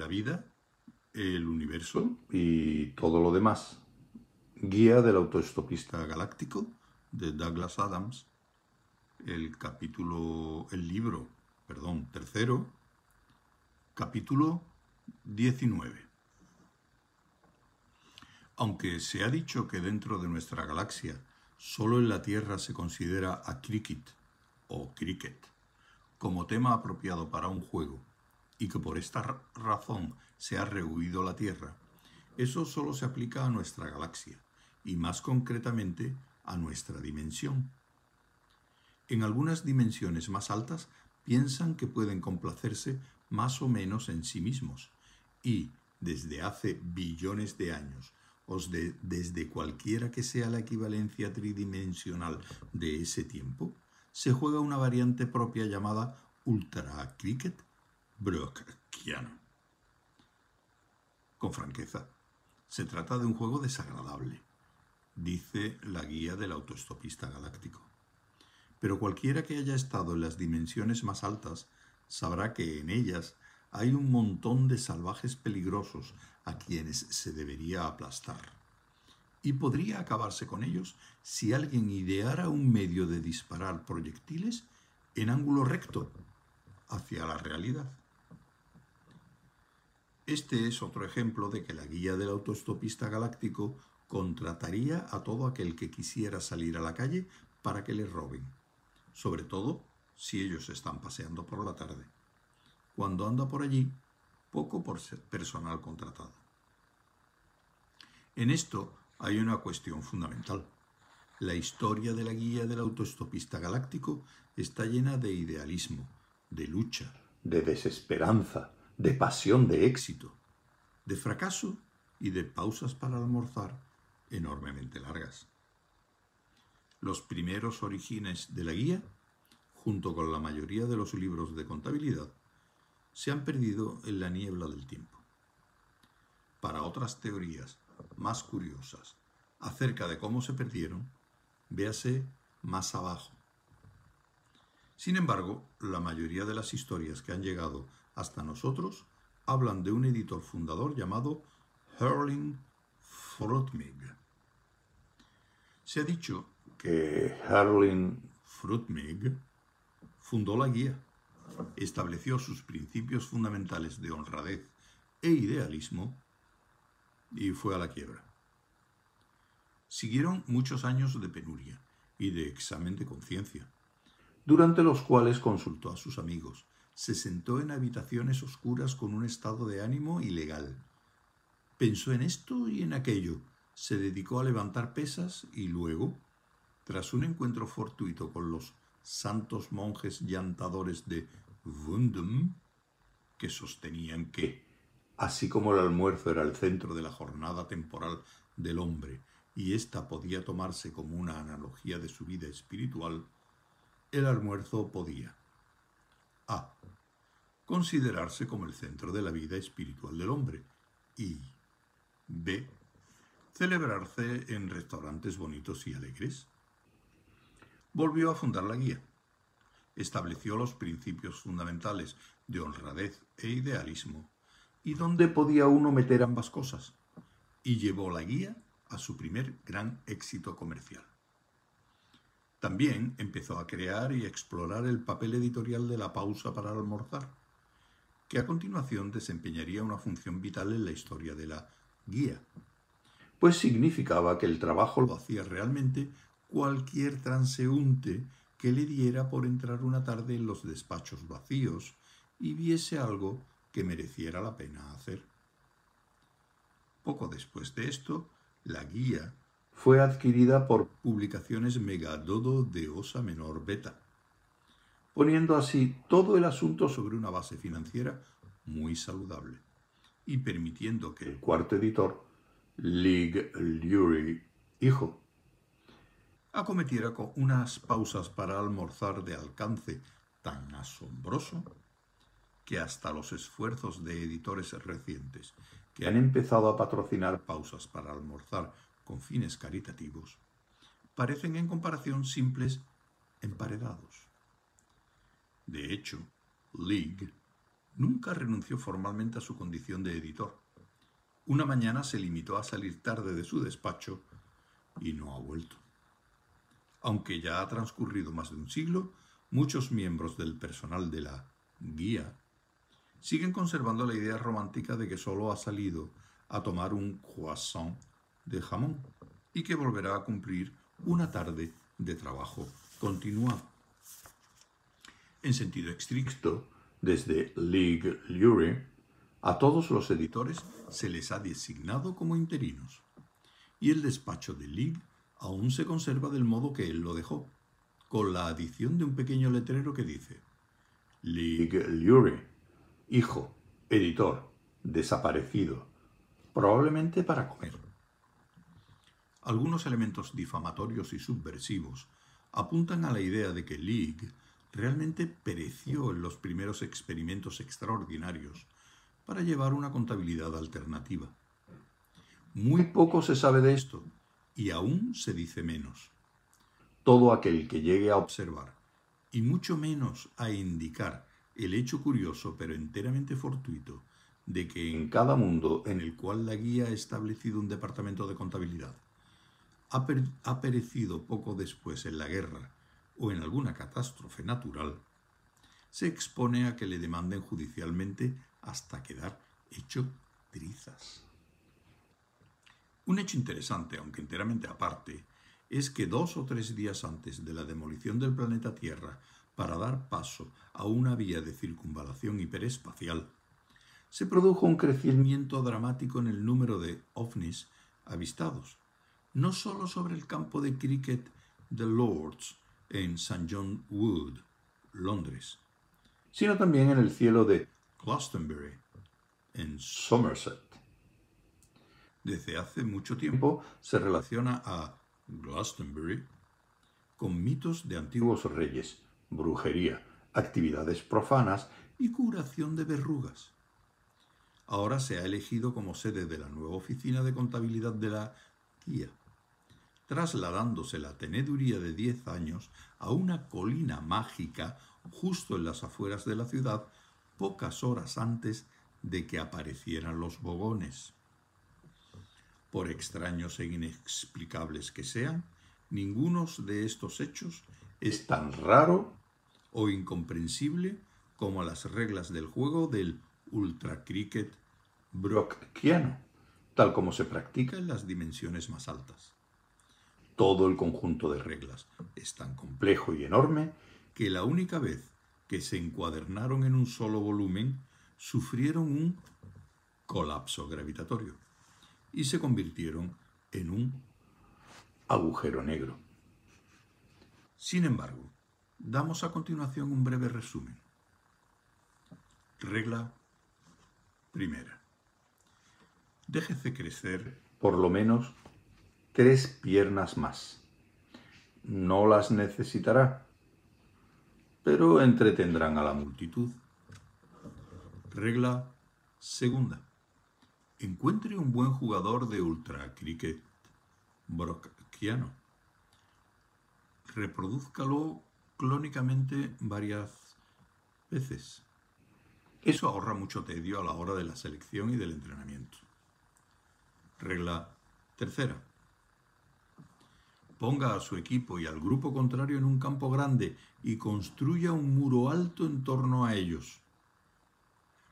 la vida, el universo y todo lo demás. Guía del autoestopista galáctico de Douglas Adams, el capítulo, el libro, perdón, tercero, capítulo 19. Aunque se ha dicho que dentro de nuestra galaxia solo en la Tierra se considera a cricket o cricket como tema apropiado para un juego y que por esta razón se ha rehuido la Tierra, eso solo se aplica a nuestra galaxia y más concretamente a nuestra dimensión. En algunas dimensiones más altas piensan que pueden complacerse más o menos en sí mismos y, desde hace billones de años, o desde cualquiera que sea la equivalencia tridimensional de ese tiempo, se juega una variante propia llamada Ultra Cricket Brockiano. Con franqueza, se trata de un juego desagradable, dice la guía del autoestopista galáctico. Pero cualquiera que haya estado en las dimensiones más altas sabrá que en ellas hay un montón de salvajes peligrosos a quienes se debería aplastar. Y podría acabarse con ellos si alguien ideara un medio de disparar proyectiles en ángulo recto hacia la realidad. Este es otro ejemplo de que la guía del autoestopista galáctico contrataría a todo aquel que quisiera salir a la calle para que le roben, sobre todo si ellos están paseando por la tarde cuando anda por allí poco por personal contratado. En esto hay una cuestión fundamental. La historia de la guía del autoestopista galáctico está llena de idealismo, de lucha, de desesperanza, de pasión, de éxito, de fracaso y de pausas para almorzar enormemente largas. Los primeros orígenes de la guía, junto con la mayoría de los libros de contabilidad, se han perdido en la niebla del tiempo. Para otras teorías más curiosas acerca de cómo se perdieron, véase más abajo. Sin embargo, la mayoría de las historias que han llegado hasta nosotros hablan de un editor fundador llamado Herling Frutmig. Se ha dicho que Herling Frutmig fundó la guía estableció sus principios fundamentales de honradez e idealismo y fue a la quiebra. Siguieron muchos años de penuria y de examen de conciencia, durante los cuales consultó a sus amigos, se sentó en habitaciones oscuras con un estado de ánimo ilegal. Pensó en esto y en aquello, se dedicó a levantar pesas y luego, tras un encuentro fortuito con los santos monjes llantadores de Wundum, que sostenían que, así como el almuerzo era el centro de la jornada temporal del hombre y ésta podía tomarse como una analogía de su vida espiritual, el almuerzo podía a. considerarse como el centro de la vida espiritual del hombre y b. celebrarse en restaurantes bonitos y alegres. Volvió a fundar la guía estableció los principios fundamentales de honradez e idealismo, y dónde podía uno meter ambas cosas, y llevó la guía a su primer gran éxito comercial. También empezó a crear y explorar el papel editorial de la pausa para almorzar, que a continuación desempeñaría una función vital en la historia de la guía, pues significaba que el trabajo lo hacía realmente cualquier transeúnte que le diera por entrar una tarde en los despachos vacíos y viese algo que mereciera la pena hacer. Poco después de esto, la guía fue adquirida por Publicaciones Megadodo de Osa Menor Beta, poniendo así todo el asunto sobre una base financiera muy saludable y permitiendo que el cuarto editor, Lig Lurie, hijo acometiera con unas pausas para almorzar de alcance tan asombroso que hasta los esfuerzos de editores recientes que han empezado a patrocinar pausas para almorzar con fines caritativos parecen en comparación simples emparedados. De hecho, League nunca renunció formalmente a su condición de editor. Una mañana se limitó a salir tarde de su despacho y no ha vuelto. Aunque ya ha transcurrido más de un siglo, muchos miembros del personal de la guía siguen conservando la idea romántica de que solo ha salido a tomar un croissant de jamón y que volverá a cumplir una tarde de trabajo continuado. En sentido estricto, desde League Lurie, a todos los editores se les ha designado como interinos, y el despacho de League aún se conserva del modo que él lo dejó, con la adición de un pequeño letrero que dice League Lurie, hijo, editor, desaparecido, probablemente para comer. Algunos elementos difamatorios y subversivos apuntan a la idea de que League realmente pereció en los primeros experimentos extraordinarios para llevar una contabilidad alternativa. Muy poco se sabe de esto y aún se dice menos. Todo aquel que llegue a observar, y mucho menos a indicar el hecho curioso pero enteramente fortuito de que en cada mundo en el cual la guía ha establecido un departamento de contabilidad ha, perecido poco después en la guerra o en alguna catástrofe natural, se expone a que le demanden judicialmente hasta quedar hecho trizas. Un hecho interesante, aunque enteramente aparte, es que dos o tres días antes de la demolición del planeta Tierra para dar paso a una vía de circunvalación hiperespacial, se produjo un crecimiento dramático en el número de ovnis avistados, no solo sobre el campo de cricket de Lords en St. John Wood, Londres, sino también en el cielo de Glastonbury, en Somerset. Desde hace mucho tiempo se relaciona a Glastonbury con mitos de antiguos reyes, brujería, actividades profanas y curación de verrugas. Ahora se ha elegido como sede de la nueva oficina de contabilidad de la guía trasladándose la teneduría de diez años a una colina mágica justo en las afueras de la ciudad, pocas horas antes de que aparecieran los bogones. Por extraños e inexplicables que sean, ninguno de estos hechos es tan raro o incomprensible como las reglas del juego del ultra cricket brockiano, tal como se practica en las dimensiones más altas todo el conjunto de reglas es tan complejo y enorme que la única vez que se encuadernaron en un solo volumen sufrieron un colapso gravitatorio y se convirtieron en un agujero negro. Sin embargo, damos a continuación un breve resumen. Regla primera. Déjese crecer por lo menos tres piernas más. No las necesitará, pero entretendrán a la multitud. Regla segunda. Encuentre un buen jugador de ultra cricket brockiano. Reproduzcalo clónicamente varias veces. Eso ahorra mucho tedio a la hora de la selección y del entrenamiento. Regla tercera ponga a su equipo y al grupo contrario en un campo grande y construya un muro alto en torno a ellos.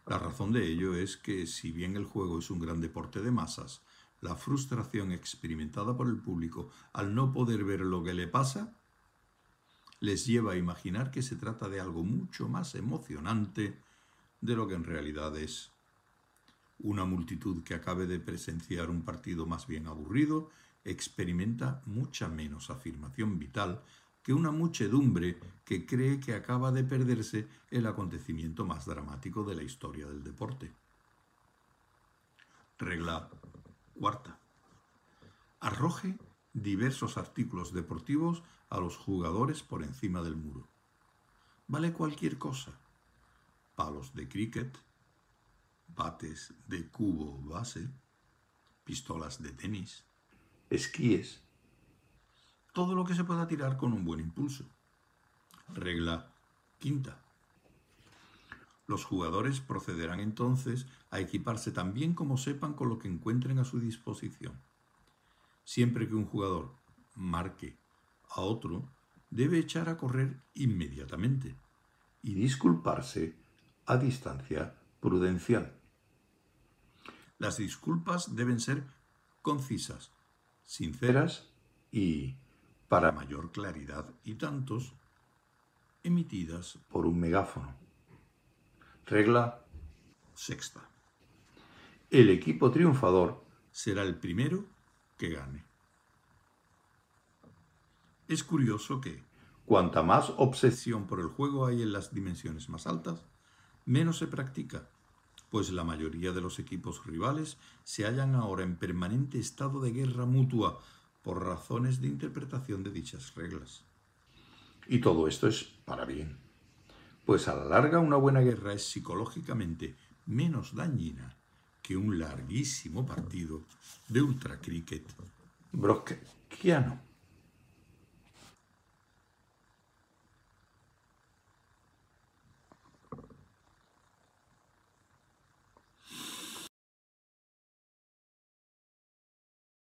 La razón de ello es que, si bien el juego es un gran deporte de masas, la frustración experimentada por el público al no poder ver lo que le pasa les lleva a imaginar que se trata de algo mucho más emocionante de lo que en realidad es. Una multitud que acabe de presenciar un partido más bien aburrido experimenta mucha menos afirmación vital que una muchedumbre que cree que acaba de perderse el acontecimiento más dramático de la historia del deporte. Regla cuarta. Arroje diversos artículos deportivos a los jugadores por encima del muro. Vale cualquier cosa. Palos de cricket, bates de cubo base, pistolas de tenis, esquíes, todo lo que se pueda tirar con un buen impulso. Regla quinta. Los jugadores procederán entonces a equiparse tan bien como sepan con lo que encuentren a su disposición. Siempre que un jugador marque a otro, debe echar a correr inmediatamente y disculparse a distancia prudencial. Las disculpas deben ser concisas, sinceras y, para mayor claridad y tantos, emitidas por un megáfono. Regla sexta. El equipo triunfador será el primero que gane. Es curioso que, cuanta más obsesión por el juego hay en las dimensiones más altas, menos se practica, pues la mayoría de los equipos rivales se hallan ahora en permanente estado de guerra mutua por razones de interpretación de dichas reglas. Y todo esto es para bien, pues a la larga una buena guerra es psicológicamente menos dañina que un larguísimo partido de ultra cricket brockiano.